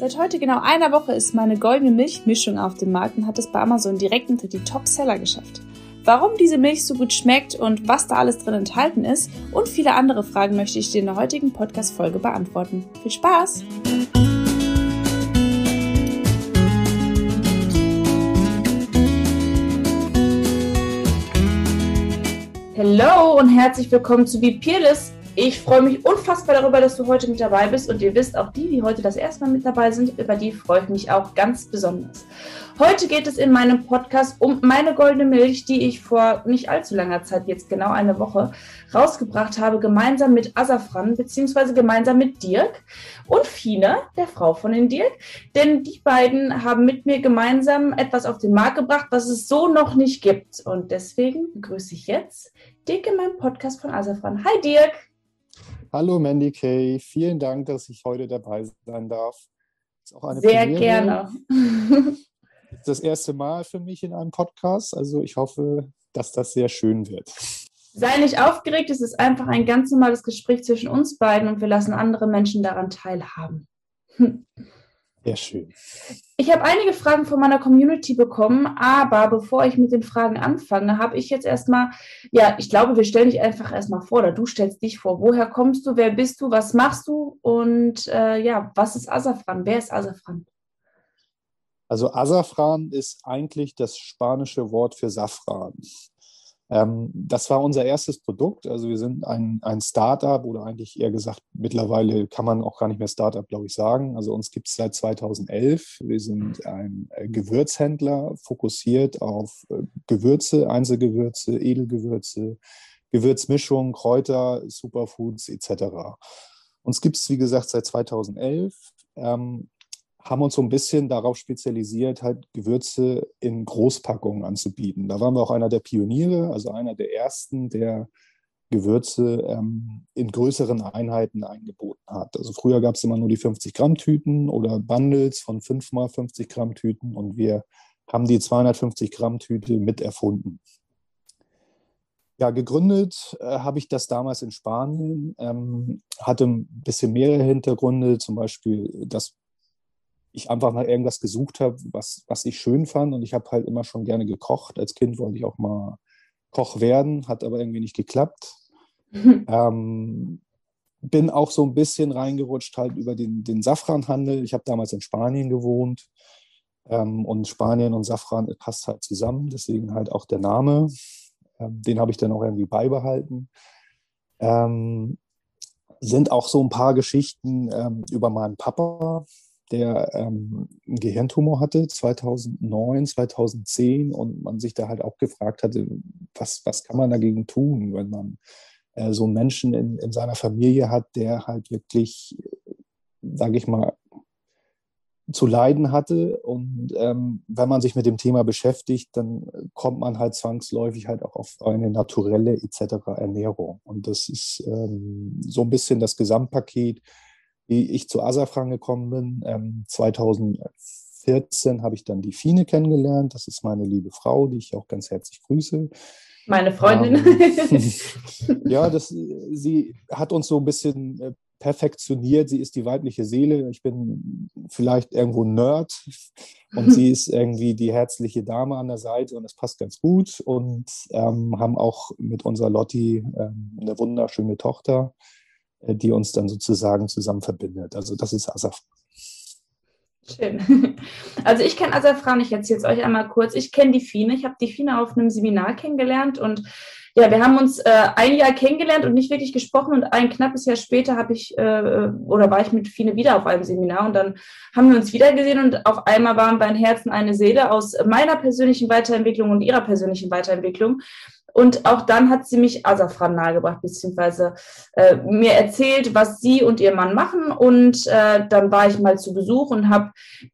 Seit heute genau einer Woche ist meine goldene Milchmischung auf dem Markt und hat es bei Amazon direkt unter die Top-Seller geschafft. Warum diese Milch so gut schmeckt und was da alles drin enthalten ist und viele andere Fragen möchte ich dir in der heutigen Podcast-Folge beantworten. Viel Spaß! Hallo und herzlich willkommen zu Be Peerless, ich freue mich unfassbar darüber, dass du heute mit dabei bist und ihr wisst, auch die, die heute das erste Mal mit dabei sind, über die freue ich mich auch ganz besonders. Heute geht es in meinem Podcast um meine goldene Milch, die ich vor nicht allzu langer Zeit, jetzt genau eine Woche, rausgebracht habe, gemeinsam mit Asafran, beziehungsweise gemeinsam mit Dirk und Fine, der Frau von den Dirk. Denn die beiden haben mit mir gemeinsam etwas auf den Markt gebracht, was es so noch nicht gibt. Und deswegen begrüße ich jetzt Dirk in meinem Podcast von Asafran. Hi Dirk! Hallo Mandy Kay, vielen Dank, dass ich heute dabei sein darf. Sehr Premiere. gerne. das erste Mal für mich in einem Podcast, also ich hoffe, dass das sehr schön wird. Sei nicht aufgeregt, es ist einfach ein ganz normales Gespräch zwischen uns beiden und wir lassen andere Menschen daran teilhaben. Sehr schön. Ich habe einige Fragen von meiner Community bekommen, aber bevor ich mit den Fragen anfange, habe ich jetzt erstmal, ja, ich glaube, wir stellen dich einfach erstmal vor oder du stellst dich vor. Woher kommst du? Wer bist du? Was machst du? Und äh, ja, was ist Asafran? Wer ist Asafran? Also Asafran ist eigentlich das spanische Wort für Safran. Ähm, das war unser erstes Produkt. Also wir sind ein, ein Startup oder eigentlich eher gesagt, mittlerweile kann man auch gar nicht mehr Startup, glaube ich, sagen. Also uns gibt es seit 2011. Wir sind ein äh, Gewürzhändler, fokussiert auf äh, Gewürze, Einzelgewürze, Edelgewürze, Gewürzmischungen, Kräuter, Superfoods etc. Uns gibt es, wie gesagt, seit 2011. Ähm, haben uns so ein bisschen darauf spezialisiert, halt Gewürze in Großpackungen anzubieten. Da waren wir auch einer der Pioniere, also einer der ersten, der Gewürze ähm, in größeren Einheiten eingeboten hat. Also früher gab es immer nur die 50 Gramm Tüten oder Bundles von 5 mal 50 Gramm Tüten und wir haben die 250 Gramm Tüte mit erfunden. Ja, gegründet äh, habe ich das damals in Spanien, ähm, hatte ein bisschen mehrere Hintergründe, zum Beispiel das ich einfach nach irgendwas gesucht habe, was, was ich schön fand. Und ich habe halt immer schon gerne gekocht. Als Kind wollte ich auch mal Koch werden, hat aber irgendwie nicht geklappt. Mhm. Ähm, bin auch so ein bisschen reingerutscht halt über den, den Safranhandel. Ich habe damals in Spanien gewohnt ähm, und Spanien und Safran passt halt zusammen, deswegen halt auch der Name. Ähm, den habe ich dann auch irgendwie beibehalten. Ähm, sind auch so ein paar Geschichten ähm, über meinen Papa, der ähm, einen Gehirntumor hatte 2009, 2010 und man sich da halt auch gefragt hatte, was, was kann man dagegen tun, wenn man äh, so einen Menschen in, in seiner Familie hat, der halt wirklich, sage ich mal, zu leiden hatte. Und ähm, wenn man sich mit dem Thema beschäftigt, dann kommt man halt zwangsläufig halt auch auf eine naturelle etc. Ernährung. Und das ist ähm, so ein bisschen das Gesamtpaket, wie ich zu Asafran gekommen bin. Ähm, 2014 habe ich dann die Fine kennengelernt. Das ist meine liebe Frau, die ich auch ganz herzlich grüße. Meine Freundin. Ähm, ja, das, sie hat uns so ein bisschen äh, perfektioniert. Sie ist die weibliche Seele. Ich bin vielleicht irgendwo Nerd und sie ist irgendwie die herzliche Dame an der Seite und es passt ganz gut. Und ähm, haben auch mit unserer Lotti ähm, eine wunderschöne Tochter. Äh, die uns dann sozusagen zusammen verbindet. Also das ist Asafran. Schön. Also ich kenne Asafran, ich erzähle es euch einmal kurz. Ich kenne die Fine. Ich habe die Fine auf einem Seminar kennengelernt und ja, wir haben uns äh, ein Jahr kennengelernt und nicht wirklich gesprochen und ein knappes Jahr später habe ich äh, oder war ich mit Fine wieder auf einem Seminar und dann haben wir uns wieder gesehen und auf einmal waren beim Herzen eine Seele aus meiner persönlichen Weiterentwicklung und ihrer persönlichen Weiterentwicklung. Und auch dann hat sie mich Asafran nahegebracht, beziehungsweise äh, mir erzählt, was sie und ihr Mann machen. Und äh, dann war ich mal zu Besuch und habe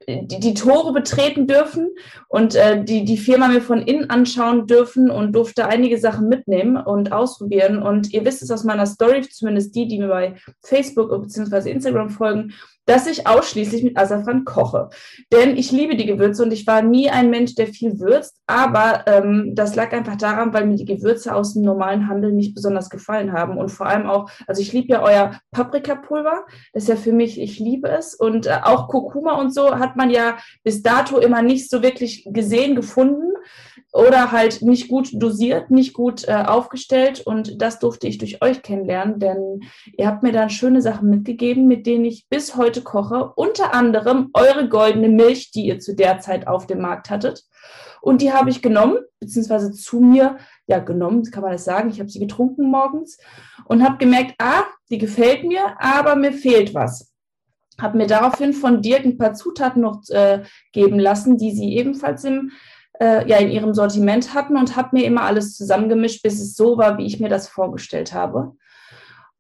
die, die, Tore betreten dürfen und äh, die, die Firma mir von innen anschauen dürfen und durfte einige Sachen mitnehmen und ausprobieren. Und ihr wisst es aus meiner Story, zumindest die, die mir bei Facebook bzw. Instagram folgen, dass ich ausschließlich mit Asafran koche. Denn ich liebe die Gewürze und ich war nie ein Mensch, der viel würzt. Aber ähm, das lag einfach daran, weil mir die Gewürze aus dem normalen Handel nicht besonders gefallen haben. Und vor allem auch, also ich liebe ja euer Paprikapulver. Das ist ja für mich, ich liebe es. Und äh, auch Kurkuma und so hat man ja bis dato immer nicht so wirklich gesehen, gefunden oder halt nicht gut dosiert, nicht gut äh, aufgestellt. Und das durfte ich durch euch kennenlernen, denn ihr habt mir dann schöne Sachen mitgegeben, mit denen ich bis heute koche. Unter anderem eure goldene Milch, die ihr zu der Zeit auf dem Markt hattet. Und die habe ich genommen, beziehungsweise zu mir, ja, genommen, kann man das sagen. Ich habe sie getrunken morgens und habe gemerkt, ah, die gefällt mir, aber mir fehlt was habe mir daraufhin von Dirk ein paar Zutaten noch äh, geben lassen, die sie ebenfalls im äh, ja in ihrem Sortiment hatten und habe mir immer alles zusammengemischt, bis es so war, wie ich mir das vorgestellt habe.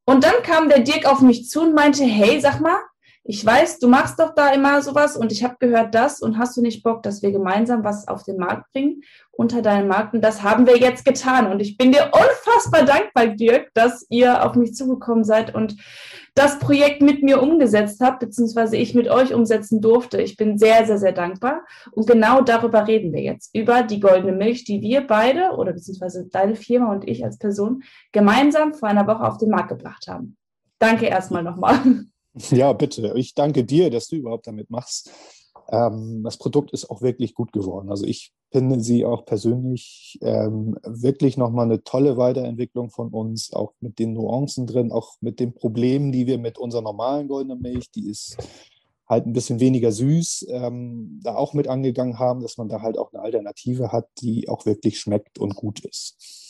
Und dann kam der Dirk auf mich zu und meinte, hey, sag mal, ich weiß, du machst doch da immer sowas und ich habe gehört das und hast du nicht Bock, dass wir gemeinsam was auf den Markt bringen unter deinen Markt? Und das haben wir jetzt getan und ich bin dir unfassbar dankbar, Dirk, dass ihr auf mich zugekommen seid und das Projekt mit mir umgesetzt habt, beziehungsweise ich mit euch umsetzen durfte. Ich bin sehr, sehr, sehr dankbar. Und genau darüber reden wir jetzt, über die goldene Milch, die wir beide oder beziehungsweise deine Firma und ich als Person gemeinsam vor einer Woche auf den Markt gebracht haben. Danke erstmal nochmal. Ja, bitte. Ich danke dir, dass du überhaupt damit machst. Ähm, das Produkt ist auch wirklich gut geworden. Also ich finde sie auch persönlich ähm, wirklich nochmal eine tolle Weiterentwicklung von uns, auch mit den Nuancen drin, auch mit den Problemen, die wir mit unserer normalen goldenen Milch, die ist halt ein bisschen weniger süß, ähm, da auch mit angegangen haben, dass man da halt auch eine Alternative hat, die auch wirklich schmeckt und gut ist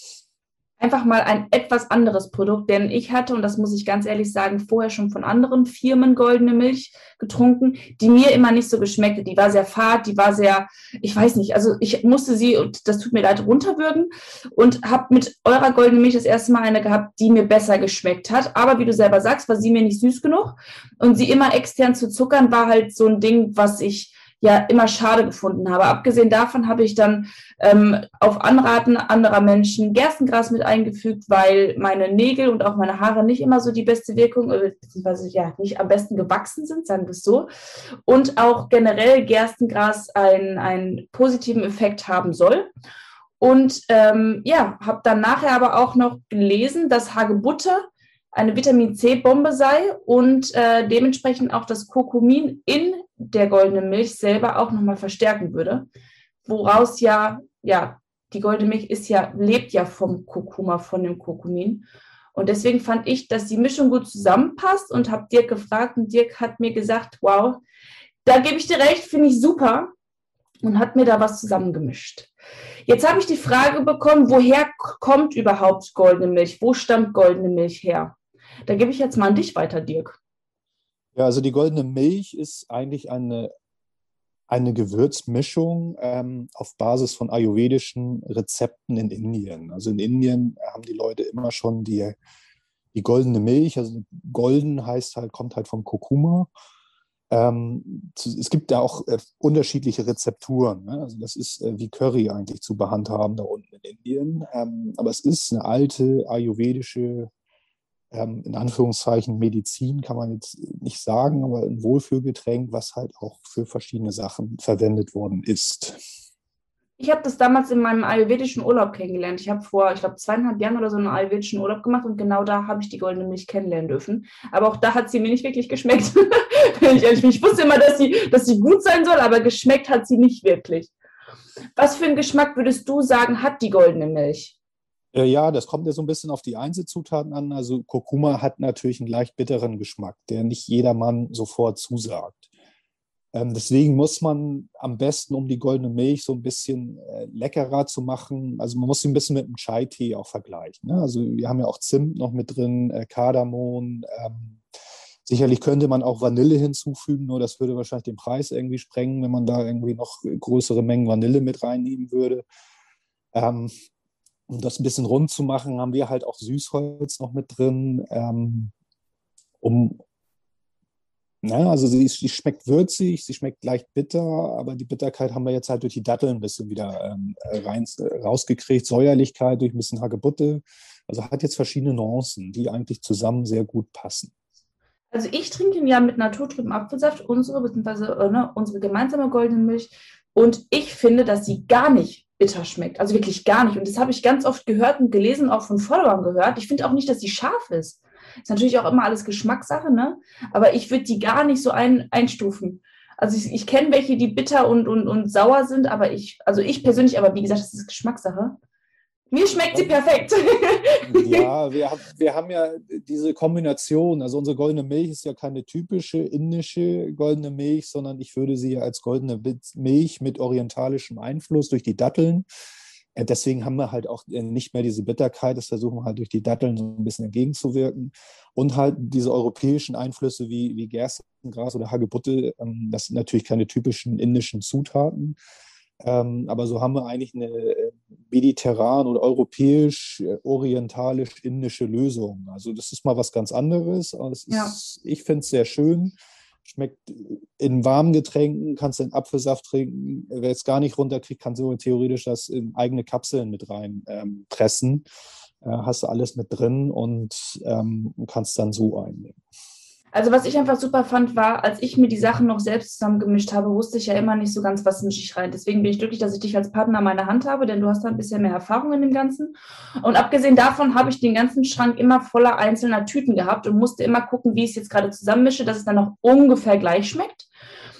einfach mal ein etwas anderes Produkt, denn ich hatte, und das muss ich ganz ehrlich sagen, vorher schon von anderen Firmen goldene Milch getrunken, die mir immer nicht so geschmeckte. Die war sehr fad, die war sehr, ich weiß nicht, also ich musste sie, und das tut mir leid, runterwürgen und habe mit eurer goldenen Milch das erste Mal eine gehabt, die mir besser geschmeckt hat. Aber wie du selber sagst, war sie mir nicht süß genug und sie immer extern zu zuckern war halt so ein Ding, was ich ja immer schade gefunden habe. Abgesehen davon habe ich dann ähm, auf Anraten anderer Menschen Gerstengras mit eingefügt, weil meine Nägel und auch meine Haare nicht immer so die beste Wirkung, äh, beziehungsweise ja nicht am besten gewachsen sind, sagen wir es so. Und auch generell Gerstengras einen, einen positiven Effekt haben soll. Und ähm, ja, habe dann nachher aber auch noch gelesen, dass Hagebutte eine Vitamin C-Bombe sei und äh, dementsprechend auch das Kurkumin in der goldenen Milch selber auch nochmal verstärken würde. Woraus ja, ja, die goldene Milch ist ja, lebt ja vom Kurkuma, von dem Kurkumin. Und deswegen fand ich, dass die Mischung gut zusammenpasst und habe Dirk gefragt und Dirk hat mir gesagt, wow, da gebe ich dir recht, finde ich super und hat mir da was zusammengemischt. Jetzt habe ich die Frage bekommen, woher kommt überhaupt goldene Milch? Wo stammt goldene Milch her? Da gebe ich jetzt mal an dich weiter, Dirk. Ja, also die goldene Milch ist eigentlich eine, eine Gewürzmischung ähm, auf Basis von ayurvedischen Rezepten in Indien. Also in Indien haben die Leute immer schon die, die goldene Milch, also golden heißt halt, kommt halt vom Kurkuma. Ähm, es gibt da auch äh, unterschiedliche Rezepturen. Ne? Also das ist äh, wie Curry eigentlich zu behandhaben da unten in Indien. Ähm, aber es ist eine alte ayurvedische ähm, in Anführungszeichen Medizin kann man jetzt nicht sagen, aber ein Wohlfühlgetränk, was halt auch für verschiedene Sachen verwendet worden ist. Ich habe das damals in meinem ayurvedischen Urlaub kennengelernt. Ich habe vor, ich glaube, zweieinhalb Jahren oder so einen ayurvedischen Urlaub gemacht und genau da habe ich die goldene Milch kennenlernen dürfen. Aber auch da hat sie mir nicht wirklich geschmeckt. Ich ehrlich bin. Ich wusste immer, dass sie, dass sie gut sein soll, aber geschmeckt hat sie nicht wirklich. Was für einen Geschmack würdest du sagen, hat die goldene Milch? Äh, ja, das kommt ja so ein bisschen auf die Einzelzutaten an. Also Kurkuma hat natürlich einen leicht bitteren Geschmack, der nicht jedermann sofort zusagt. Ähm, deswegen muss man am besten, um die goldene Milch so ein bisschen äh, leckerer zu machen, also man muss sie ein bisschen mit dem Chai-Tee auch vergleichen. Ne? Also wir haben ja auch Zimt noch mit drin, äh, Kardamom. Ähm, sicherlich könnte man auch Vanille hinzufügen, nur das würde wahrscheinlich den Preis irgendwie sprengen, wenn man da irgendwie noch größere Mengen Vanille mit reinnehmen würde. Ähm, um das ein bisschen rund zu machen, haben wir halt auch Süßholz noch mit drin, ähm, um, na, also sie, sie, schmeckt würzig, sie schmeckt leicht bitter, aber die Bitterkeit haben wir jetzt halt durch die Datteln ein bisschen wieder ähm, rein, rausgekriegt, Säuerlichkeit durch ein bisschen Hagebutte. Also hat jetzt verschiedene Nuancen, die eigentlich zusammen sehr gut passen. Also ich trinke ihn ja mit naturtrüben Apfelsaft, unsere, beziehungsweise äh, ne, unsere gemeinsame goldene Milch. Und ich finde, dass sie gar nicht bitter schmeckt. Also wirklich gar nicht. Und das habe ich ganz oft gehört und gelesen, auch von Followern gehört. Ich finde auch nicht, dass sie scharf ist. Ist natürlich auch immer alles Geschmackssache, ne? Aber ich würde die gar nicht so ein, einstufen. Also ich, ich kenne welche, die bitter und, und, und sauer sind, aber ich, also ich persönlich, aber wie gesagt, das ist Geschmackssache. Mir schmeckt sie perfekt. Ja, wir, wir haben ja diese Kombination. Also unsere goldene Milch ist ja keine typische indische goldene Milch, sondern ich würde sie ja als goldene Milch mit orientalischem Einfluss durch die Datteln. Äh, deswegen haben wir halt auch äh, nicht mehr diese Bitterkeit. Das versuchen wir halt durch die Datteln so ein bisschen entgegenzuwirken. Und halt diese europäischen Einflüsse wie, wie Gerstengras oder Hagebutte. Ähm, das sind natürlich keine typischen indischen Zutaten. Ähm, aber so haben wir eigentlich eine äh, mediterran oder europäisch, äh, orientalisch, indische Lösung. Also das ist mal was ganz anderes. Ist, ja. Ich finde es sehr schön. Schmeckt in warmen Getränken, kannst du einen Apfelsaft trinken. Wer es gar nicht runterkriegt, kann so theoretisch das in eigene Kapseln mit rein ähm, pressen. Äh, hast du alles mit drin und ähm, kannst dann so einnehmen. Also was ich einfach super fand, war, als ich mir die Sachen noch selbst zusammengemischt habe, wusste ich ja immer nicht so ganz, was mische ich rein. Deswegen bin ich glücklich, dass ich dich als Partner meiner Hand habe, denn du hast da ein bisschen mehr Erfahrung in dem Ganzen. Und abgesehen davon habe ich den ganzen Schrank immer voller einzelner Tüten gehabt und musste immer gucken, wie ich es jetzt gerade zusammenmische, dass es dann auch ungefähr gleich schmeckt.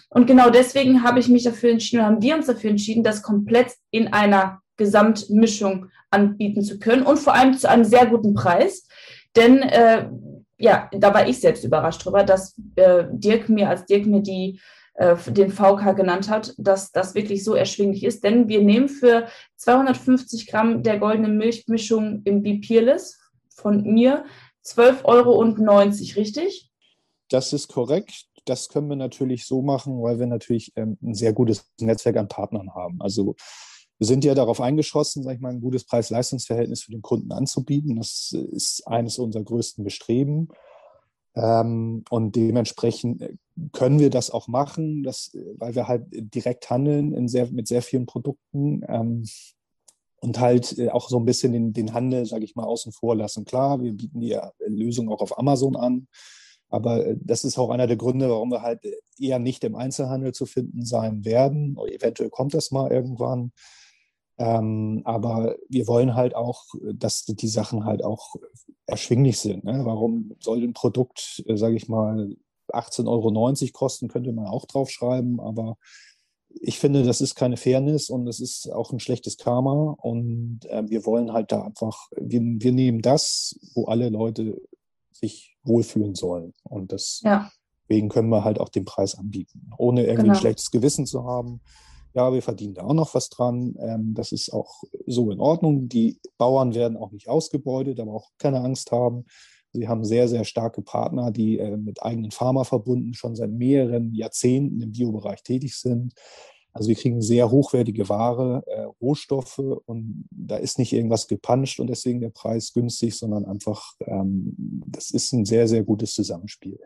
Und genau deswegen habe ich mich dafür entschieden, haben wir uns dafür entschieden, das komplett in einer Gesamtmischung anbieten zu können und vor allem zu einem sehr guten Preis. Denn äh, ja, da war ich selbst überrascht drüber, dass äh, Dirk mir, als Dirk mir die, äh, den VK genannt hat, dass das wirklich so erschwinglich ist. Denn wir nehmen für 250 Gramm der goldenen Milchmischung im Bipierless von mir 12,90 Euro, richtig? Das ist korrekt. Das können wir natürlich so machen, weil wir natürlich ähm, ein sehr gutes Netzwerk an Partnern haben. Also wir sind ja darauf eingeschossen, sag ich mal, ein gutes Preis-Leistungs-Verhältnis für den Kunden anzubieten. Das ist eines unserer größten Bestreben. Ähm, und dementsprechend können wir das auch machen, das, weil wir halt direkt handeln sehr, mit sehr vielen Produkten ähm, und halt äh, auch so ein bisschen den, den Handel, sage ich mal, außen vor lassen. Klar, wir bieten die Lösung auch auf Amazon an, aber äh, das ist auch einer der Gründe, warum wir halt eher nicht im Einzelhandel zu finden sein werden. Eventuell kommt das mal irgendwann. Ähm, aber wir wollen halt auch, dass die Sachen halt auch erschwinglich sind. Ne? Warum soll ein Produkt, äh, sage ich mal, 18,90 Euro kosten, könnte man auch draufschreiben, aber ich finde, das ist keine Fairness und es ist auch ein schlechtes Karma. Und äh, wir wollen halt da einfach, wir, wir nehmen das, wo alle Leute sich wohlfühlen sollen. Und deswegen ja. können wir halt auch den Preis anbieten, ohne irgendwie genau. ein schlechtes Gewissen zu haben ja, wir verdienen da auch noch was dran. Ähm, das ist auch so in Ordnung. Die Bauern werden auch nicht ausgebeutet, aber auch keine Angst haben. Sie haben sehr, sehr starke Partner, die äh, mit eigenen Pharmaverbunden schon seit mehreren Jahrzehnten im Biobereich tätig sind. Also wir kriegen sehr hochwertige Ware, äh, Rohstoffe und da ist nicht irgendwas gepanscht und deswegen der Preis günstig, sondern einfach, ähm, das ist ein sehr, sehr gutes Zusammenspiel.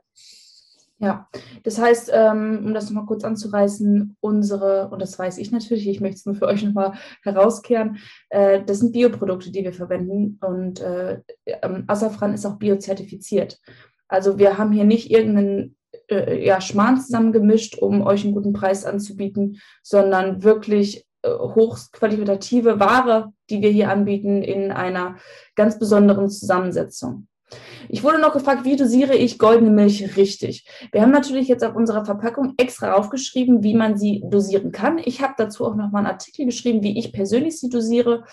Ja, das heißt, ähm, um das nochmal kurz anzureißen, unsere, und das weiß ich natürlich, ich möchte es nur für euch nochmal herauskehren, äh, das sind Bioprodukte, die wir verwenden und äh, ähm, Asafran ist auch biozertifiziert. Also wir haben hier nicht irgendeinen äh, ja, Schmarrn zusammengemischt, um euch einen guten Preis anzubieten, sondern wirklich hochqualitative Ware, die wir hier anbieten, in einer ganz besonderen Zusammensetzung. Ich wurde noch gefragt, wie dosiere ich goldene Milch richtig? Wir haben natürlich jetzt auf unserer Verpackung extra aufgeschrieben, wie man sie dosieren kann. Ich habe dazu auch noch mal einen Artikel geschrieben, wie ich persönlich sie dosiere.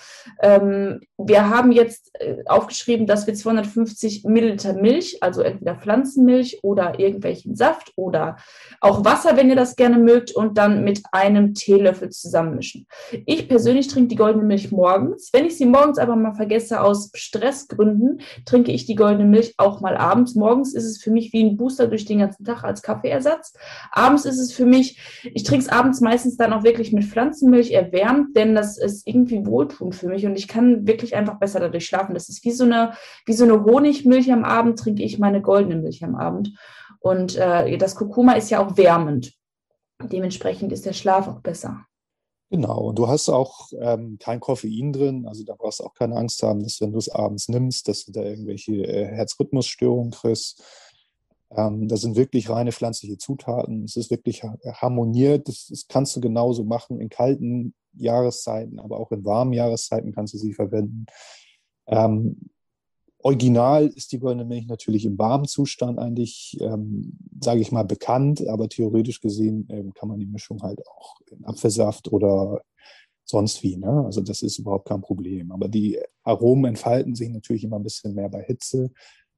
Ähm, wir haben jetzt äh, aufgeschrieben, dass wir 250 Milliliter Milch, also entweder Pflanzenmilch oder irgendwelchen Saft oder auch Wasser, wenn ihr das gerne mögt, und dann mit einem Teelöffel zusammenmischen. Ich persönlich trinke die goldene Milch morgens. Wenn ich sie morgens aber mal vergesse aus Stressgründen, trinke ich die goldene Milch Milch auch mal abends. Morgens ist es für mich wie ein Booster durch den ganzen Tag als Kaffeeersatz. Abends ist es für mich, ich trinke es abends meistens dann auch wirklich mit Pflanzenmilch erwärmt, denn das ist irgendwie wohltuend für mich und ich kann wirklich einfach besser dadurch schlafen. Das ist wie so eine, wie so eine Honigmilch am Abend, trinke ich meine goldene Milch am Abend. Und äh, das Kurkuma ist ja auch wärmend. Dementsprechend ist der Schlaf auch besser. Genau, und du hast auch ähm, kein Koffein drin, also da brauchst du auch keine Angst haben, dass wenn du es abends nimmst, dass du da irgendwelche äh, Herzrhythmusstörungen kriegst. Ähm, das sind wirklich reine pflanzliche Zutaten. Es ist wirklich harmoniert. Das, das, kannst du genauso machen in kalten Jahreszeiten, aber auch in warmen Jahreszeiten kannst du sie verwenden. Ähm, original ist die goldene Milch natürlich im warmen Zustand eigentlich, ähm, sage ich mal, bekannt, aber theoretisch gesehen ähm, kann man die Mischung halt auch in Apfelsaft oder sonst wie. Ne? Also das ist überhaupt kein Problem. Aber die Aromen entfalten sich natürlich immer ein bisschen mehr bei Hitze.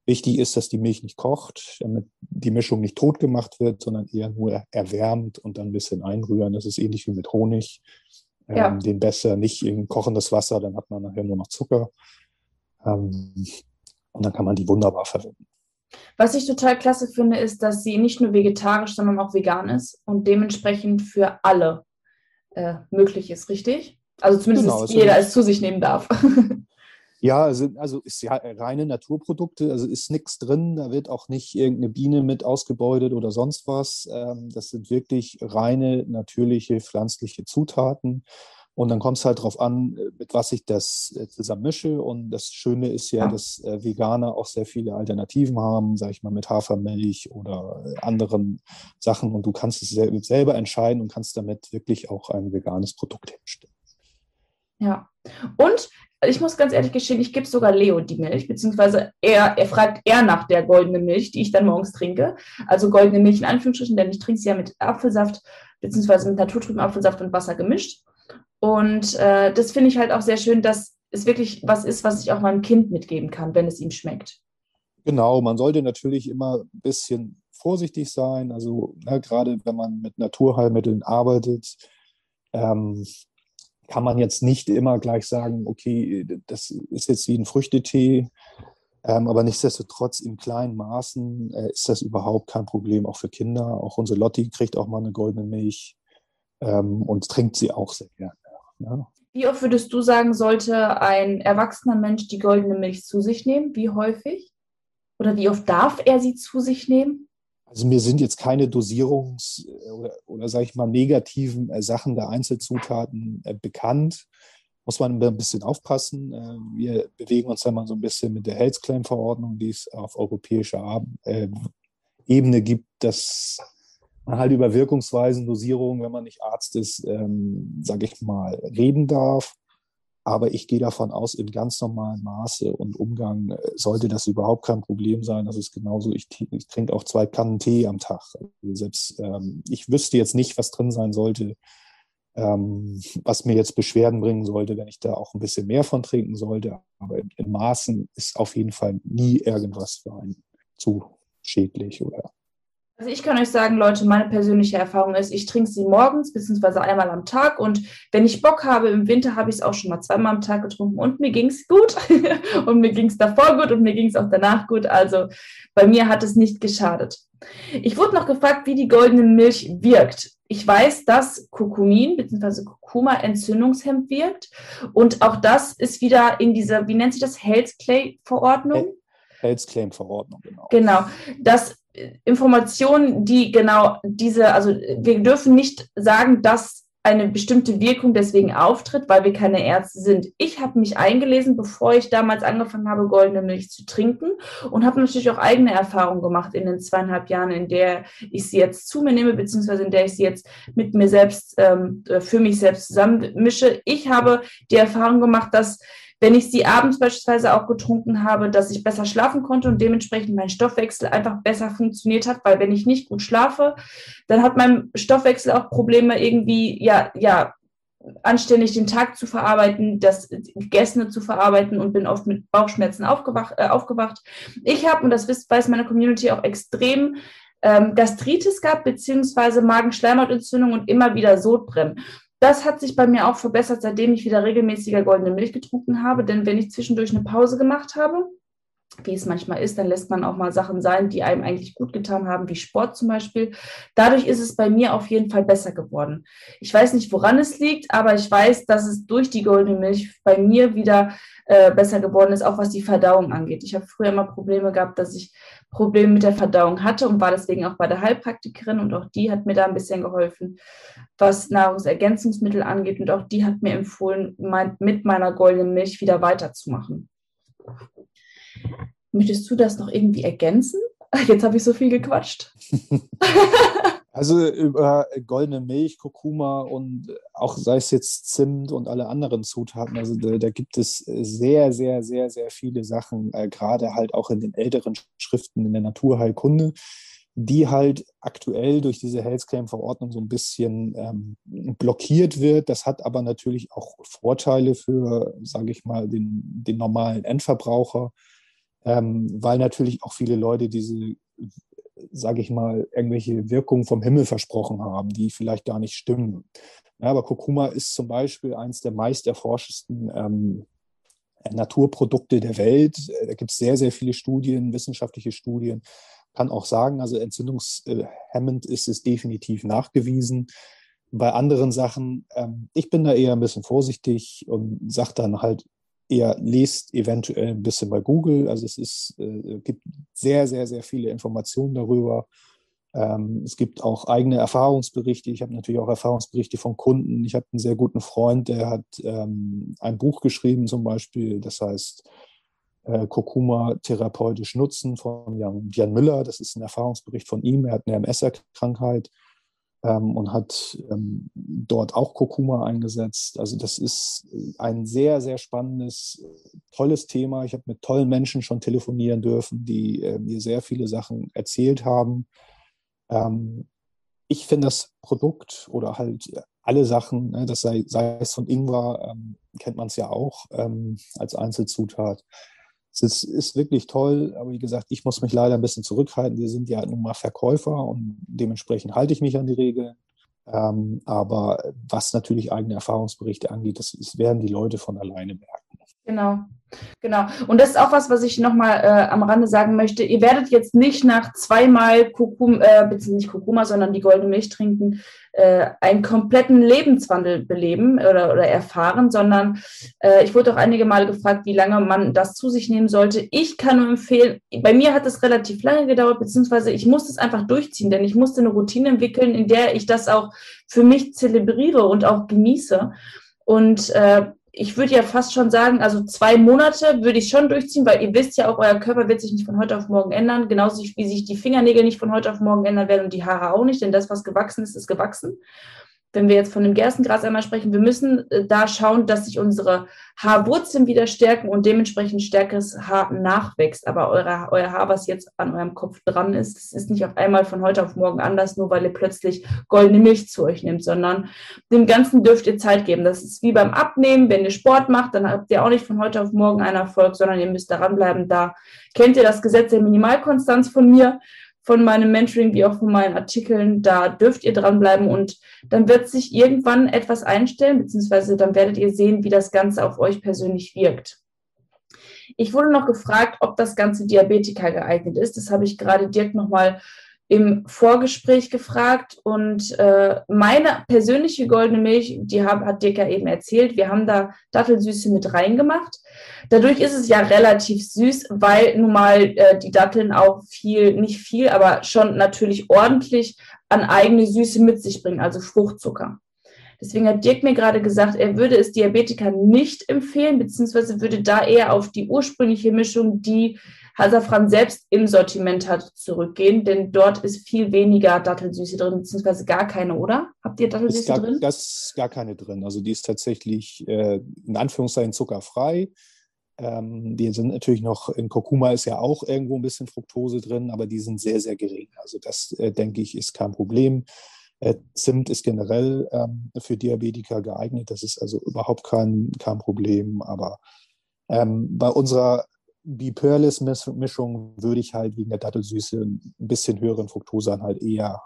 Wichtig ist, dass die Milch nicht kocht, damit die Mischung nicht tot gemacht wird, sondern eher nur erwärmt und dann ein bisschen einrühren. Das ist ähnlich wie mit Honig. Ja. Ähm, den besser nicht in kochendes Wasser, dann hat man nachher nur noch Zucker. Ähm, und dann kann man die wunderbar verwenden. Was ich total klasse finde, ist, dass sie nicht nur vegetarisch, sondern auch vegan ist und dementsprechend für alle äh, möglich ist, richtig? Also zumindest genau, also jeder es zu sich nehmen darf. Ja, also, also ist ja reine Naturprodukte, also ist nichts drin, da wird auch nicht irgendeine Biene mit ausgebeutet oder sonst was. Ähm, das sind wirklich reine, natürliche, pflanzliche Zutaten. Und dann kommt es halt darauf an, mit was ich das äh, zusammen mische. Und das Schöne ist ja, dass äh, Veganer auch sehr viele Alternativen haben, sage ich mal, mit Hafermilch oder äh, anderen Sachen. Und du kannst es selber entscheiden und kannst damit wirklich auch ein veganes Produkt herstellen. Ja. Und ich muss ganz ehrlich gestehen, ich gebe sogar Leo die Milch, beziehungsweise er, er fragt eher nach der goldenen Milch, die ich dann morgens trinke. Also goldene Milch in Anführungsstrichen, denn ich trinke sie ja mit Apfelsaft, beziehungsweise mit naturtrüben Apfelsaft und Wasser gemischt. Und äh, das finde ich halt auch sehr schön, dass es wirklich was ist, was ich auch meinem Kind mitgeben kann, wenn es ihm schmeckt. Genau, man sollte natürlich immer ein bisschen vorsichtig sein. Also ne, gerade wenn man mit Naturheilmitteln arbeitet, ähm, kann man jetzt nicht immer gleich sagen, okay, das ist jetzt wie ein Früchtetee, ähm, aber nichtsdestotrotz in kleinen Maßen äh, ist das überhaupt kein Problem, auch für Kinder. Auch unsere Lotti kriegt auch mal eine goldene Milch ähm, und trinkt sie auch sehr gerne. Ja. Wie oft würdest du sagen, sollte ein erwachsener Mensch die goldene Milch zu sich nehmen? Wie häufig? Oder wie oft darf er sie zu sich nehmen? Also mir sind jetzt keine Dosierungs- oder, oder sage ich mal, negativen äh, Sachen der Einzelzutaten äh, bekannt. Muss man ein bisschen aufpassen. Äh, wir bewegen uns ja mal so ein bisschen mit der Health Claim Verordnung, die es auf europäischer Ebene gibt, dass man halt über Wirkungsweisen, Dosierungen, wenn man nicht Arzt ist, ähm, sage ich mal, reden darf. Aber ich gehe davon aus, in ganz normalen Maße und Umgang äh, sollte das überhaupt kein Problem sein. Das ist genauso, ich, ich trinke auch zwei Kannen Tee am Tag. Also selbst ähm, ich wüsste jetzt nicht, was drin sein sollte, ähm, was mir jetzt Beschwerden bringen sollte, wenn ich da auch ein bisschen mehr von trinken sollte. Aber in, in Maßen ist auf jeden Fall nie irgendwas für einen zu schädlich oder also ich kann euch sagen, Leute, meine persönliche Erfahrung ist, ich trinke sie morgens beziehungsweise einmal am Tag und wenn ich Bock habe, im Winter habe ich es auch schon mal zweimal am Tag getrunken und mir ging es gut und mir ging es davor gut und mir ging es auch danach gut. Also bei mir hat es nicht geschadet. Ich wurde noch gefragt, wie die goldene Milch wirkt. Ich weiß, dass Kurkumin bzw. Kurkuma entzündungshemd wirkt und auch das ist wieder in dieser, wie nennt sich das, Health Clay Verordnung? Health Claim Verordnung, genau. Genau. Das Informationen, die genau diese, also wir dürfen nicht sagen, dass eine bestimmte Wirkung deswegen auftritt, weil wir keine Ärzte sind. Ich habe mich eingelesen, bevor ich damals angefangen habe, goldene Milch zu trinken und habe natürlich auch eigene Erfahrungen gemacht in den zweieinhalb Jahren, in der ich sie jetzt zu mir nehme, beziehungsweise in der ich sie jetzt mit mir selbst, ähm, für mich selbst zusammenmische. Ich habe die Erfahrung gemacht, dass wenn ich sie abends beispielsweise auch getrunken habe, dass ich besser schlafen konnte und dementsprechend mein Stoffwechsel einfach besser funktioniert hat, weil wenn ich nicht gut schlafe, dann hat mein Stoffwechsel auch Probleme irgendwie, ja, ja, anständig den Tag zu verarbeiten, das Gegessene zu verarbeiten und bin oft mit Bauchschmerzen aufgewacht. Äh, aufgewacht. Ich habe, und das weiß meine Community auch extrem, ähm, Gastritis gehabt, beziehungsweise Magenschleimhautentzündung und immer wieder Sodbrennen. Das hat sich bei mir auch verbessert, seitdem ich wieder regelmäßiger goldene Milch getrunken habe. Denn wenn ich zwischendurch eine Pause gemacht habe, wie es manchmal ist, dann lässt man auch mal Sachen sein, die einem eigentlich gut getan haben, wie Sport zum Beispiel. Dadurch ist es bei mir auf jeden Fall besser geworden. Ich weiß nicht, woran es liegt, aber ich weiß, dass es durch die goldene Milch bei mir wieder äh, besser geworden ist, auch was die Verdauung angeht. Ich habe früher immer Probleme gehabt, dass ich Probleme mit der Verdauung hatte und war deswegen auch bei der Heilpraktikerin und auch die hat mir da ein bisschen geholfen, was Nahrungsergänzungsmittel angeht und auch die hat mir empfohlen, mein, mit meiner goldenen Milch wieder weiterzumachen. Möchtest du das noch irgendwie ergänzen? jetzt habe ich so viel gequatscht. Also über goldene Milch, Kurkuma und auch sei es jetzt Zimt und alle anderen Zutaten. Also da, da gibt es sehr, sehr, sehr, sehr viele Sachen, äh, gerade halt auch in den älteren Schriften in der Naturheilkunde, die halt aktuell durch diese Healthclaim-Verordnung so ein bisschen ähm, blockiert wird. Das hat aber natürlich auch Vorteile für, sage ich mal, den, den normalen Endverbraucher, ähm, weil natürlich auch viele Leute diese sage ich mal, irgendwelche Wirkungen vom Himmel versprochen haben, die vielleicht gar nicht stimmen. Ja, aber Kurkuma ist zum Beispiel eines der meist erforschesten ähm, Naturprodukte der Welt. Da gibt es sehr, sehr viele Studien, wissenschaftliche Studien. Kann auch sagen, also entzündungshemmend ist es definitiv nachgewiesen. Bei anderen Sachen, ähm, ich bin da eher ein bisschen vorsichtig und sage dann halt Ihr lest eventuell ein bisschen bei Google. Also es ist, äh, gibt sehr, sehr, sehr viele Informationen darüber. Ähm, es gibt auch eigene Erfahrungsberichte. Ich habe natürlich auch Erfahrungsberichte von Kunden. Ich habe einen sehr guten Freund, der hat ähm, ein Buch geschrieben zum Beispiel, das heißt äh, Kurkuma therapeutisch nutzen von Jan, Jan Müller. Das ist ein Erfahrungsbericht von ihm. Er hat eine MS-Krankheit ähm, und hat ähm, dort auch Kurkuma eingesetzt. Also das ist ein sehr, sehr spannendes, tolles Thema. Ich habe mit tollen Menschen schon telefonieren dürfen, die äh, mir sehr viele Sachen erzählt haben. Ähm, ich finde das Produkt oder halt alle Sachen, ne, das sei, sei es von Ingwer, ähm, kennt man es ja auch ähm, als Einzelzutat es ist, wirklich toll, aber wie gesagt, ich muss mich leider ein bisschen zurückhalten. Wir sind ja nun mal Verkäufer und dementsprechend halte ich mich an die Regeln. Ähm, aber was natürlich eigene Erfahrungsberichte angeht, das, das werden die Leute von alleine merken. Genau. Genau. Und das ist auch was, was ich nochmal äh, am Rande sagen möchte. Ihr werdet jetzt nicht nach zweimal Kurkuma, äh, beziehungsweise nicht Kurkuma, sondern die goldene Milch trinken, äh, einen kompletten Lebenswandel beleben oder, oder erfahren, sondern äh, ich wurde auch einige Male gefragt, wie lange man das zu sich nehmen sollte. Ich kann nur empfehlen, bei mir hat es relativ lange gedauert, beziehungsweise ich musste es einfach durchziehen, denn ich musste eine Routine entwickeln, in der ich das auch für mich zelebriere und auch genieße. Und äh, ich würde ja fast schon sagen, also zwei Monate würde ich schon durchziehen, weil ihr wisst ja auch, euer Körper wird sich nicht von heute auf morgen ändern, genauso wie sich die Fingernägel nicht von heute auf morgen ändern werden und die Haare auch nicht, denn das, was gewachsen ist, ist gewachsen wenn wir jetzt von dem Gerstengras einmal sprechen, wir müssen äh, da schauen, dass sich unsere Haarwurzeln wieder stärken und dementsprechend stärkeres Haar nachwächst. Aber eure, euer Haar, was jetzt an eurem Kopf dran ist, das ist nicht auf einmal von heute auf morgen anders, nur weil ihr plötzlich goldene Milch zu euch nehmt, sondern dem Ganzen dürft ihr Zeit geben. Das ist wie beim Abnehmen. Wenn ihr Sport macht, dann habt ihr auch nicht von heute auf morgen einen Erfolg, sondern ihr müsst daran bleiben. Da kennt ihr das Gesetz der Minimalkonstanz von mir von meinem Mentoring wie auch von meinen Artikeln. Da dürft ihr dranbleiben und dann wird sich irgendwann etwas einstellen, beziehungsweise dann werdet ihr sehen, wie das Ganze auf euch persönlich wirkt. Ich wurde noch gefragt, ob das Ganze Diabetiker geeignet ist. Das habe ich gerade Dirk nochmal im Vorgespräch gefragt und äh, meine persönliche goldene Milch, die hab, hat Dirk ja eben erzählt, wir haben da Dattelsüße mit reingemacht. Dadurch ist es ja relativ süß, weil nun mal äh, die Datteln auch viel, nicht viel, aber schon natürlich ordentlich an eigene Süße mit sich bringen, also Fruchtzucker. Deswegen hat Dirk mir gerade gesagt, er würde es Diabetikern nicht empfehlen, beziehungsweise würde da eher auf die ursprüngliche Mischung, die Hasafran selbst im Sortiment hat, zurückgehen, denn dort ist viel weniger Dattelsüße drin, beziehungsweise gar keine, oder? Habt ihr Dattelsüße gar, drin? Das ist gar keine drin. Also die ist tatsächlich äh, in Anführungszeichen zuckerfrei. Ähm, die sind natürlich noch, in Kurkuma ist ja auch irgendwo ein bisschen Fructose drin, aber die sind sehr, sehr gering. Also das, äh, denke ich, ist kein Problem. Äh, Zimt ist generell ähm, für Diabetiker geeignet. Das ist also überhaupt kein, kein Problem. Aber ähm, bei unserer Bipörlis-Mischung würde ich halt wegen der Dattelsüße ein bisschen höheren Fructoseanhalt eher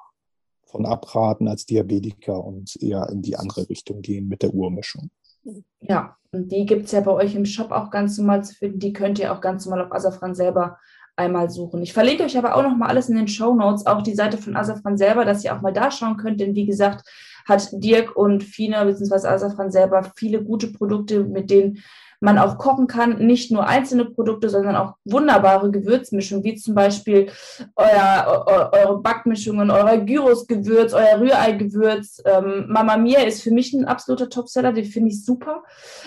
von abraten als Diabetiker und eher in die andere Richtung gehen mit der Urmischung. Ja, und die gibt es ja bei euch im Shop auch ganz normal zu finden. Die könnt ihr auch ganz normal auf Asafran selber einmal suchen. Ich verlinke euch aber auch noch mal alles in den Show Notes, auch die Seite von Asafran selber, dass ihr auch mal da schauen könnt, denn wie gesagt, hat Dirk und Fina bzw. Asafran selber viele gute Produkte, mit denen man auch kochen kann. Nicht nur einzelne Produkte, sondern auch wunderbare Gewürzmischungen, wie zum Beispiel euer, eu, eure Backmischungen, euer Gyros-Gewürz, euer Rührei-Gewürz. Ähm, Mama Mia ist für mich ein absoluter Topseller, den finde ich super.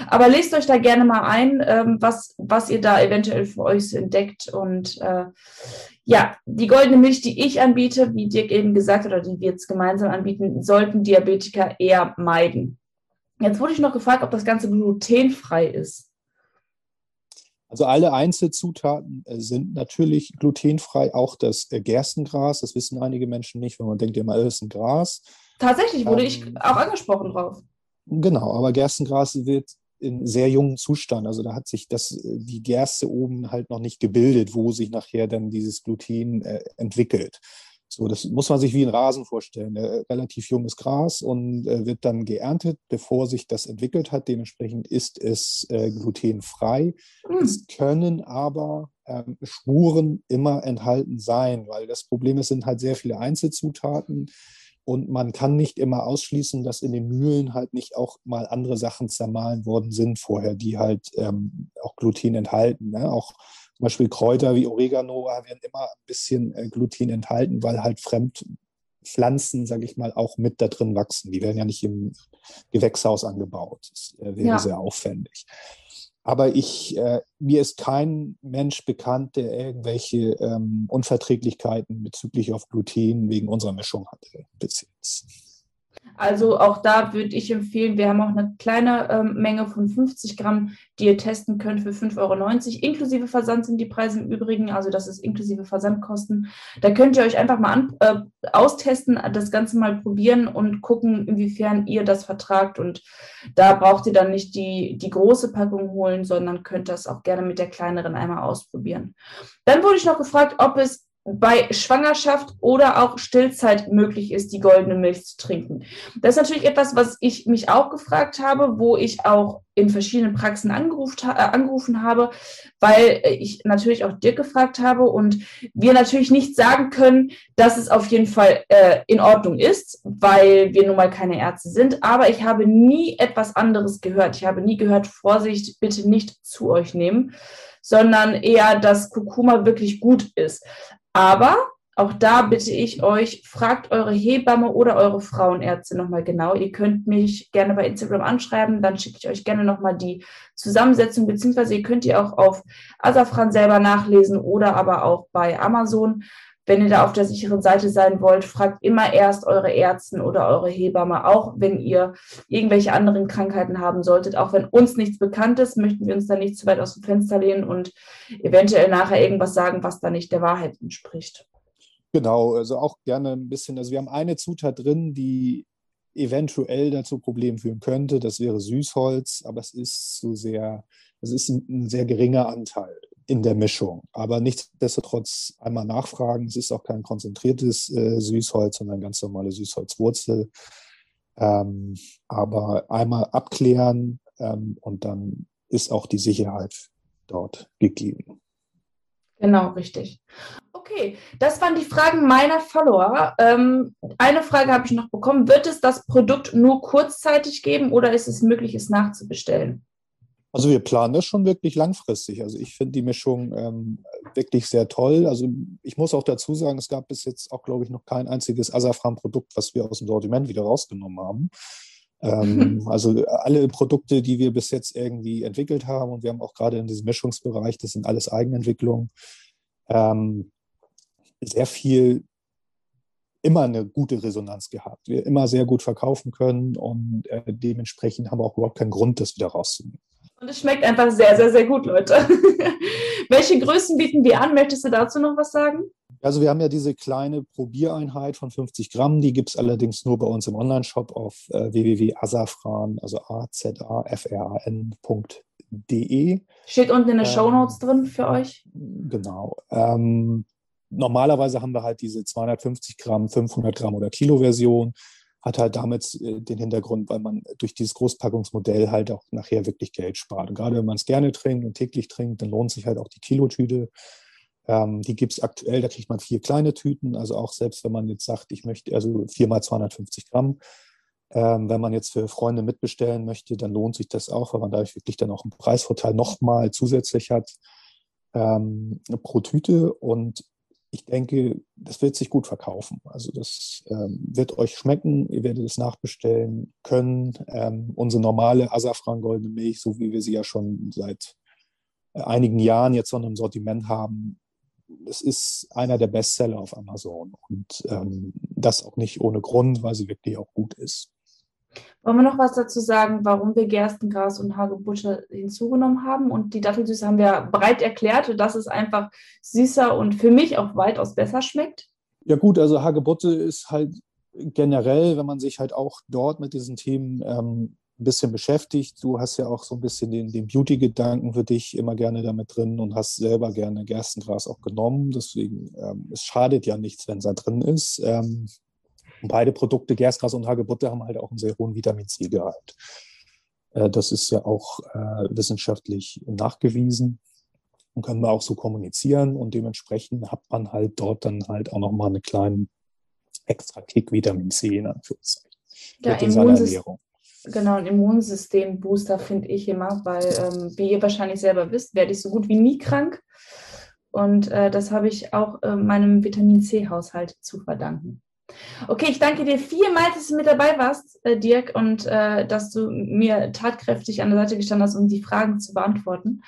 Aber lest euch da gerne mal ein, ähm, was, was ihr da eventuell für euch so entdeckt. Und äh, ja, die goldene Milch, die ich anbiete, wie Dirk eben gesagt hat, oder die wir jetzt gemeinsam anbieten, sollten Diabetiker eher meiden. Jetzt wurde ich noch gefragt, ob das Ganze glutenfrei ist. Also alle Einzelzutaten äh, sind natürlich glutenfrei, auch das äh, Gerstengras, das wissen einige Menschen nicht, wenn man denkt immer, es ist ein Gras. Tatsächlich wurde ähm, ich auch angesprochen drauf. Genau, aber Gerstengras wird in sehr jungen Zustand. Also da hat sich das, äh, die Gerste oben halt noch nicht gebildet, wo sich nachher dann dieses Gluten äh, entwickelt. So, das muss man sich wie ein Rasen vorstellen. Äh, relativ junges Gras und äh, wird dann geerntet, bevor sich das entwickelt hat. Dementsprechend ist es äh, glutenfrei. Mhm. Es können aber ähm, Spuren immer enthalten sein, weil das Problem ist, sind halt sehr viele Einzelzutaten und man kann nicht immer ausschließen, dass in den Mühlen halt nicht auch mal andere Sachen zermahlen worden sind vorher, die halt ähm, auch Gluten enthalten. Ne? Auch zum Beispiel Kräuter wie Oregano werden immer ein bisschen äh, Gluten enthalten, weil halt Fremdpflanzen, sage ich mal, auch mit da drin wachsen. Die werden ja nicht im Gewächshaus angebaut. Das äh, wäre ja. sehr aufwendig. Aber ich, äh, mir ist kein Mensch bekannt, der irgendwelche ähm, Unverträglichkeiten bezüglich auf Gluten wegen unserer Mischung hatte bis jetzt. Also auch da würde ich empfehlen, wir haben auch eine kleine ähm, Menge von 50 Gramm, die ihr testen könnt für 5,90 Euro. Inklusive Versand sind die Preise im Übrigen, also das ist inklusive Versandkosten. Da könnt ihr euch einfach mal an, äh, austesten, das Ganze mal probieren und gucken, inwiefern ihr das vertragt. Und da braucht ihr dann nicht die, die große Packung holen, sondern könnt das auch gerne mit der kleineren einmal ausprobieren. Dann wurde ich noch gefragt, ob es bei Schwangerschaft oder auch Stillzeit möglich ist, die goldene Milch zu trinken. Das ist natürlich etwas, was ich mich auch gefragt habe, wo ich auch in verschiedenen Praxen angerufen, äh, angerufen habe, weil ich natürlich auch dir gefragt habe und wir natürlich nicht sagen können, dass es auf jeden Fall äh, in Ordnung ist, weil wir nun mal keine Ärzte sind. Aber ich habe nie etwas anderes gehört. Ich habe nie gehört, Vorsicht, bitte nicht zu euch nehmen sondern eher, dass Kurkuma wirklich gut ist. Aber auch da bitte ich euch, fragt eure Hebamme oder eure Frauenärzte nochmal genau. Ihr könnt mich gerne bei Instagram anschreiben, dann schicke ich euch gerne nochmal die Zusammensetzung, beziehungsweise ihr könnt ihr auch auf Asafran selber nachlesen oder aber auch bei Amazon. Wenn ihr da auf der sicheren Seite sein wollt, fragt immer erst eure Ärzte oder eure Hebamme, auch wenn ihr irgendwelche anderen Krankheiten haben solltet. Auch wenn uns nichts bekannt ist, möchten wir uns da nicht zu weit aus dem Fenster lehnen und eventuell nachher irgendwas sagen, was da nicht der Wahrheit entspricht. Genau, also auch gerne ein bisschen, also wir haben eine Zutat drin, die eventuell dazu Probleme führen könnte. Das wäre Süßholz, aber es ist so sehr, es ist ein, ein sehr geringer Anteil in der Mischung. Aber nichtsdestotrotz einmal nachfragen. Es ist auch kein konzentriertes äh, Süßholz, sondern ganz normale Süßholzwurzel. Ähm, aber einmal abklären ähm, und dann ist auch die Sicherheit dort gegeben. Genau, richtig. Okay, das waren die Fragen meiner Follower. Ähm, eine Frage habe ich noch bekommen. Wird es das Produkt nur kurzzeitig geben oder ist es möglich, es nachzubestellen? Also wir planen das schon wirklich langfristig. Also ich finde die Mischung ähm, wirklich sehr toll. Also ich muss auch dazu sagen, es gab bis jetzt auch, glaube ich, noch kein einziges Asafran-Produkt, was wir aus dem Sortiment wieder rausgenommen haben. Ähm, also alle Produkte, die wir bis jetzt irgendwie entwickelt haben, und wir haben auch gerade in diesem Mischungsbereich, das sind alles Eigenentwicklungen, ähm, sehr viel immer eine gute Resonanz gehabt. Wir immer sehr gut verkaufen können und äh, dementsprechend haben wir auch überhaupt keinen Grund, das wieder rauszunehmen. Und es schmeckt einfach sehr, sehr, sehr gut, Leute. Welche Größen bieten wir an? Möchtest du dazu noch was sagen? Also wir haben ja diese kleine Probiereinheit von 50 Gramm, die gibt es allerdings nur bei uns im Online-Shop auf äh, www.azafran, also a-z-a-f-r-a-n.de. Steht unten in den ähm, Show Notes drin für euch. Genau. Ähm, normalerweise haben wir halt diese 250 Gramm, 500 Gramm oder Kilo Version hat halt damit äh, den Hintergrund, weil man durch dieses Großpackungsmodell halt auch nachher wirklich Geld spart. Und gerade wenn man es gerne trinkt und täglich trinkt, dann lohnt sich halt auch die Kilotüte. Ähm, die gibt es aktuell, da kriegt man vier kleine Tüten. Also auch selbst wenn man jetzt sagt, ich möchte also viermal 250 Gramm, Ähm, wenn man jetzt für Freunde mitbestellen möchte, dann lohnt sich das auch, weil man dadurch wirklich dann auch einen Preisvorteil nochmal zusätzlich hat ähm, pro Tüte. Und ich denke, das wird sich gut verkaufen. Also das ähm, wird euch schmecken. Ihr werdet es nachbestellen können. Ähm, unsere normale Asafran goldene Milch, so wie wir sie ja schon seit äh, einigen Jahren jetzt schon im Sortiment haben, es ist einer der Bestseller auf Amazon. Und ähm, das auch nicht ohne Grund, weil sie wirklich auch gut ist. Wollen wir noch was dazu sagen, warum wir Gerstengras und Hagebutte hinzugenommen haben? Und die Dattelsüße haben wir breit erklärt, dass es einfach süßer und für mich auch weitaus besser schmeckt. Ja gut, also Hagebutte ist halt generell, wenn man sich halt auch dort mit diesen Themen ähm, ein bisschen beschäftigt. Du hast ja auch so ein bisschen den, den Beauty-Gedanken für dich immer gerne damit drin und hast selber gerne Gerstengras auch genommen. Deswegen, ähm, es schadet ja nichts, wenn es da drin ist. Ähm, und beide Produkte, Gerstgras und Hagebutte, haben halt auch einen sehr hohen Vitamin C-Gehalt. Äh, das ist ja auch äh, wissenschaftlich nachgewiesen und können wir auch so kommunizieren und dementsprechend hat man halt dort dann halt auch nochmal einen kleinen extra Kick Vitamin C in Anführungszeichen. Ja, in seiner Ernährung. Genau, ein Immunsystem-Booster finde ich immer, weil, ähm, wie ihr wahrscheinlich selber wisst, werde ich so gut wie nie krank. Und äh, das habe ich auch äh, meinem Vitamin C-Haushalt zu verdanken. Okay, ich danke dir vielmals, dass du mit dabei warst, äh, Dirk, und äh, dass du mir tatkräftig an der Seite gestanden hast, um die Fragen zu beantworten.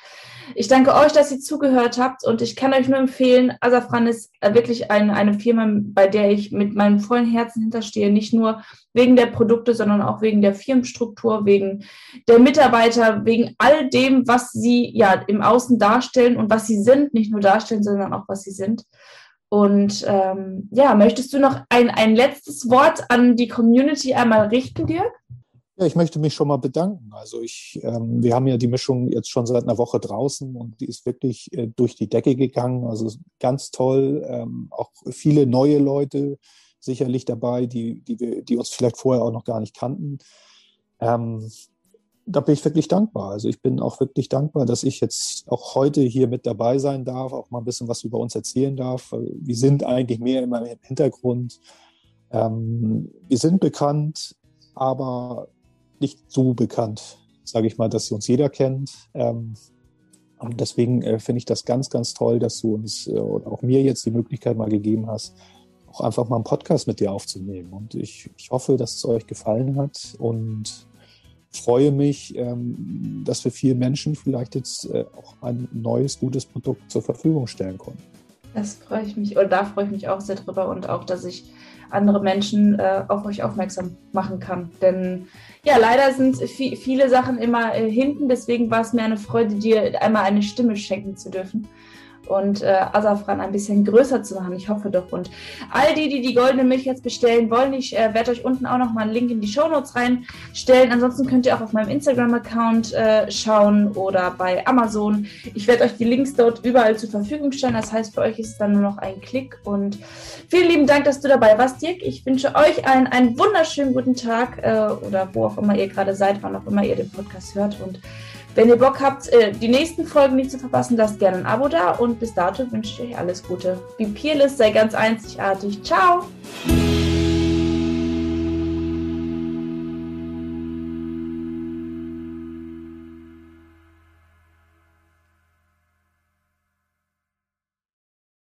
Ich danke euch, dass ihr zugehört habt und ich kann euch nur empfehlen, Asafran ist äh, wirklich ein, eine Firma, bei der ich mit meinem vollen Herzen hinterstehe, nicht nur wegen der Produkte, sondern auch wegen der Firmenstruktur, wegen der Mitarbeiter, wegen all dem, was sie ja im Außen darstellen und was sie sind, nicht nur darstellen, sondern auch was sie sind. Und ähm, ja, möchtest du noch ein, ein letztes Wort an die Community einmal richten, Dirk? Ja, ich möchte mich schon mal bedanken. Also ich, ähm, wir haben ja die Mischung jetzt schon seit einer Woche draußen und die ist wirklich äh, durch die Decke gegangen. Also ganz toll. Ähm, auch viele neue Leute sicherlich dabei, die, die, wir, die uns vielleicht vorher auch noch gar nicht kannten. Ähm, da bin ich wirklich dankbar. Also ich bin auch wirklich dankbar, dass ich jetzt auch heute hier mit dabei sein darf, auch mal ein bisschen was über uns erzählen darf. Wir sind eigentlich mehr immer im Hintergrund. Ähm, wir sind bekannt, aber nicht so bekannt, sage ich mal, dass uns jeder kennt. Ähm, und deswegen äh, finde ich das ganz, ganz toll, dass du uns äh, oder auch mir jetzt die Möglichkeit mal gegeben hast, auch einfach mal einen Podcast mit dir aufzunehmen. Und ich, ich hoffe, dass es euch gefallen hat und freue mich, ähm, dass wir vielen Menschen vielleicht jetzt äh, auch ein neues, gutes Produkt zur Verfügung stellen konnten. Das freue ich mich, oder da freue ich mich auch sehr drüber und auch, dass ich andere Menschen äh, auf euch aufmerksam machen kann. Denn ja, leider sind viele Sachen immer äh, hinten, deswegen war es mir eine Freude, dir einmal eine Stimme schenken zu dürfen und äh, Asafran ein bisschen größer zu machen. Ich hoffe doch. Und all die, die die goldene Milch jetzt bestellen wollen, ich äh, werde euch unten auch noch mal einen Link in die Show Notes reinstellen. Ansonsten könnt ihr auch auf meinem Instagram-Account äh, schauen oder bei Amazon. Ich werde euch die Links dort überall zur Verfügung stellen. Das heißt, für euch ist es dann nur noch ein Klick. Und vielen lieben Dank, dass du dabei warst, Dirk. Ich wünsche euch allen einen wunderschönen guten Tag äh, oder wo auch immer ihr gerade seid, wann auch immer ihr den Podcast hört. Und wenn ihr Bock habt, äh, die nächsten Folgen nicht zu verpassen, lasst gerne ein Abo da und bis dato wünsche ich euch alles Gute. Be peerless, sei ganz einzigartig. Ciao!